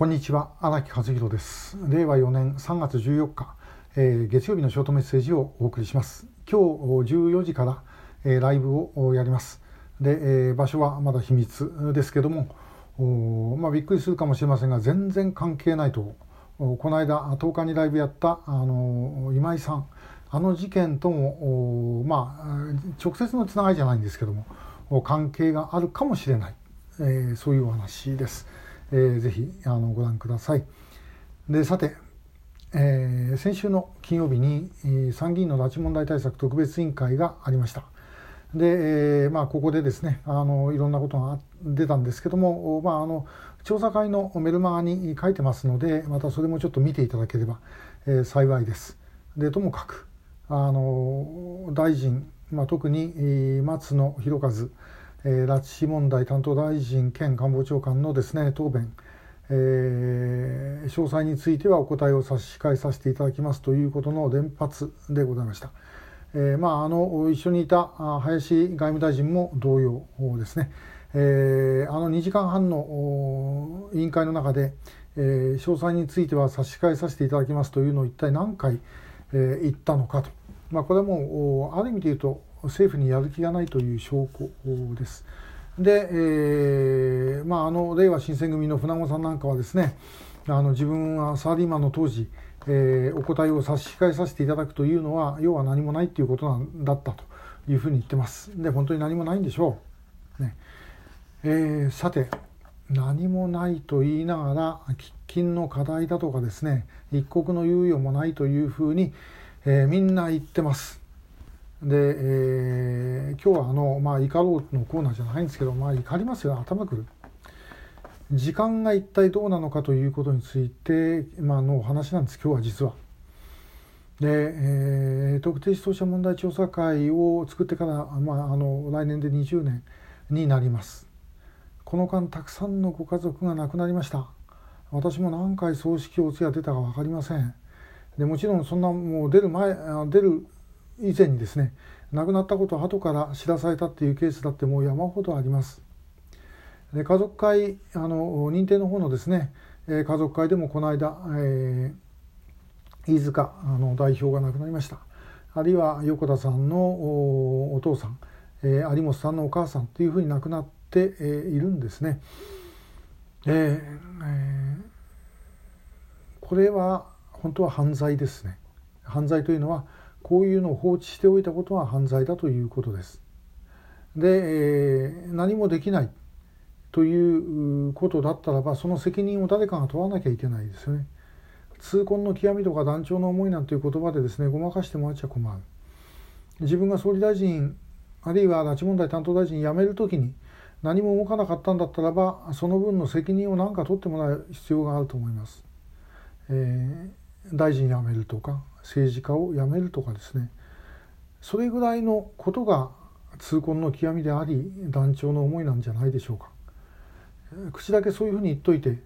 こんにちは荒木和弘です。令和4年3月14日、えー、月曜日のショートメッセージをお送りします。今日14時から、えー、ライブをやります。で、えー、場所はまだ秘密ですけどもまあ、びっくりするかもしれませんが全然関係ないとこの間10日にライブやったあの今井さんあの事件ともまあ直接のつながりじゃないんですけども関係があるかもしれない、えー、そういうお話です。えー、ぜひあのご覧ください。でさて、えー、先週の金曜日に、えー、参議院の拉致問題対策特別委員会がありました。で、えー、まあ、ここでですねあのいろんなことが出たんですけども、まあ、あの調査会のメルマガに書いてますのでまたそれもちょっと見ていただければ、えー、幸いです。でともかくあの大臣、まあ、特に、松野博一えー、拉致問題担当大臣兼官房長官のですね答弁、えー、詳細についてはお答えを差し控えさせていただきますということの連発でございました。えー、まああの一緒にいた林外務大臣も同様ですね。えー、あの2時間半の委員会の中で、えー、詳細については差し控えさせていただきますというのを一体何回、えー、言ったのかと、まあ、これはもうある意味で言うと政府にやる気がないという証拠です。で、えー、まあ、あの令和新選組の船子さんなんかはですねあの自分はサラリーマンの当時、えー、お答えを差し控えさせていただくというのは要は何もないということなんだったというふうに言ってます。で本当に何もないんでしょう。ねえー、さて何もないと言いながら喫緊の課題だとかですね一刻の猶予もないというふうに、えー、みんな言ってます。で、えー、今日はあの、まあ、怒ろうのコーナーじゃないんですけど、まあ、怒りますよ、頭くる。時間が一体どうなのかということについて、まあ、のお話なんです、今日は実は。で、えー、特定失踪者問題調査会を作ってから、まあ、あの来年で20年になります。この間、たくさんのご家族が亡くなりました。私も何回葬式をお通夜出たか分かりません。でもちろんそんなもう出る前出る以前にですね亡くなったことを後から知らされたっていうケースだってもう山ほどあります。で家族会あの認定の方のですね、え家族会でもこの間、えー、飯塚あの代表が亡くなりましたあるいは横田さんのお父さん、えー、有本さんのお母さんというふうに亡くなって、えー、いるんですね。ええー、これは本当は犯罪ですね。犯罪というのはこういうのを放置しておいたことは犯罪だということです。で、えー、何もできないということだったらばその責任を誰かが問わなきゃいけないですよね。痛恨の極みとか断腸の思いなんていう言葉でですねごまかしてもらっちゃ困る。自分が総理大臣あるいは拉致問題担当大臣辞める時に何も動かなかったんだったらばその分の責任を何か取ってもらう必要があると思います。えー、大臣辞めるとか政治家を辞めるとかですね。それぐらいのことが痛恨の極みであり断腸の思いなんじゃないでしょうか。口だけそういうふうに言っといて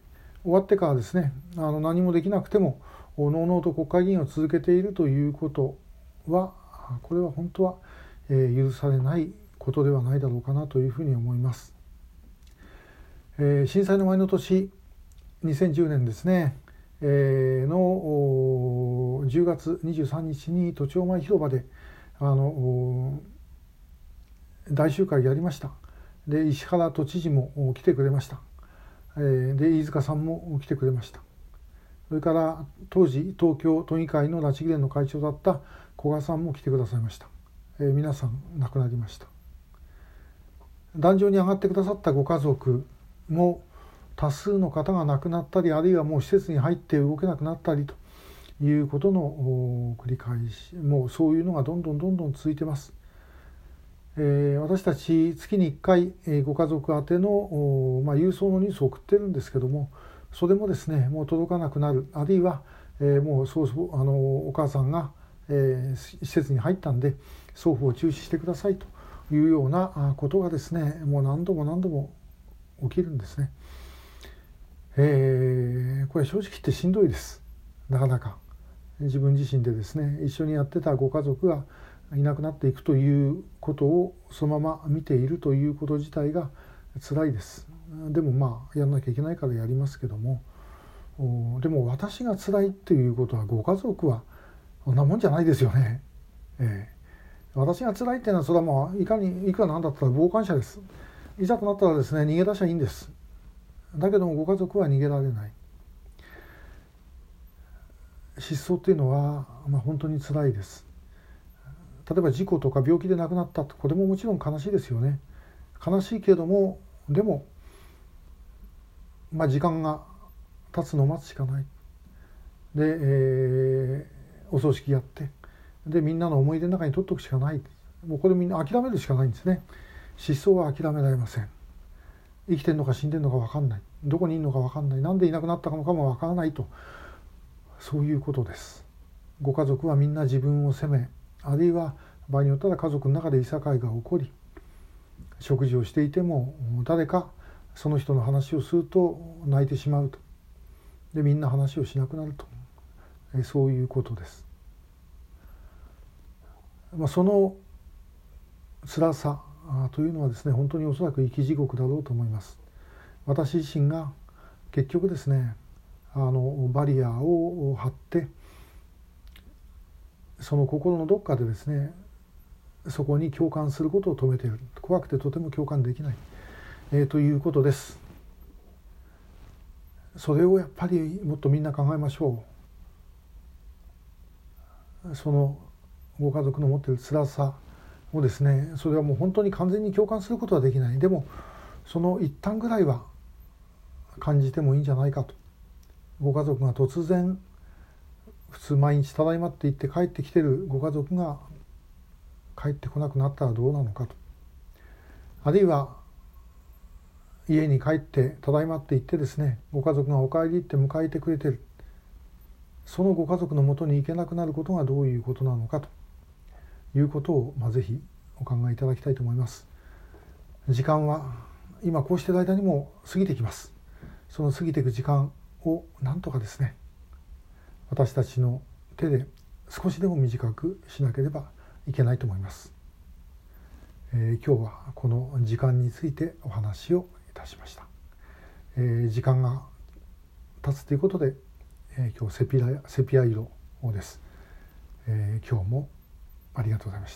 終わってからですねあの何もできなくてものうのうと国会議員を続けているということはこれは本当は、え、許されないことではないだろうかなというふうに思います、えー、震災の前の年2010年ですね。の10月23日に都庁前広場であの大集会やりました。で石原都知事も来てくれました、で飯塚さんも来てくれました。それから当時東京都議会の拉致議連の会長だった古賀さんも来てくださいました、え皆さん亡くなりました。壇上に上がってくださったご家族も多数の方が亡くなったりあるいはもう施設に入って動けなくなったりということの繰り返しもうそういうのがどんどんどんどん続いてます。えー、私たち月に1回、えー、ご家族宛ての、まあ、郵送のニュースを送ってるんですけどもそれもですねもう届かなくなるあるいは、えー、もうそうそうあのお母さんが、え施設に入ったんで送付を中止してくださいというようなことがですねもう何度も何度も起きるんですね。えー、これ正直言ってしんどいですなかなか自分自身でですね一緒にやってたご家族がいなくなっていくということをそのまま見ているということ自体が辛いですでもまあやらなきゃいけないからやりますけども、でも私が辛いっていうことはご家族はそんなもんじゃないですよね。えー、私が辛いっていうのはそれはもういかにいくらなんだったら傍観者です。いざとなったらですね逃げ出しゃいいんです。だけどもご家族は逃げられない。失踪っていうのは、まあ、本当につらいです。例えば事故とか病気で亡くなったこれももちろん悲しいですよね。悲しいけれどもでも、まあ、時間が経つのを待つしかない。で、えー、お葬式やってでみんなの思い出の中に取っておくしかないもうこれみんな諦めるしかないんですね失踪は諦められません生きてるのか死んでるのか分かんない。どこにいるのか分かんない。何でいなくなったのかも分からないと。そういうことです。ご家族はみんな自分を責めあるいは場合によったら家族の中でいさかいが起こり食事をしていても誰かその人の話をすると泣いてしまうと。でみんな話をしなくなると。えそういうことです。まあ、その辛さというのはですね本当におそらく生き地獄だろうと思います。私自身が結局ですねあのバリアを張ってその心のどっかでですねそこに共感することを止めている怖くてとても共感できない、えー、ということです。それをやっぱりもっとみんな考えましょう。そのご家族の持っている辛さをですね。それはもう本当に完全に共感することはできない。でもその一旦ぐらいは感じてもいいんじゃないかと。ご家族が突然普通毎日ただいまって言って帰ってきてるご家族が帰ってこなくなったらどうなのかと。あるいは家に帰ってただいまって言ってですねご家族がお帰りって迎えてくれてる。そのご家族のもとに行けなくなることがどういうことなのかと。いうことを、まあ、ぜひお考えいただきたいと思います。時間は今こうしてる間にも過ぎてきます。その過ぎていく時間をなんとかですね私たちの手で少しでも短くしなければいけないと思います、えー、今日はこの時間についてお話をいたしました、えー、時間が経つということで、えー、今日セピラセピア色です、え今日もありがとうございました。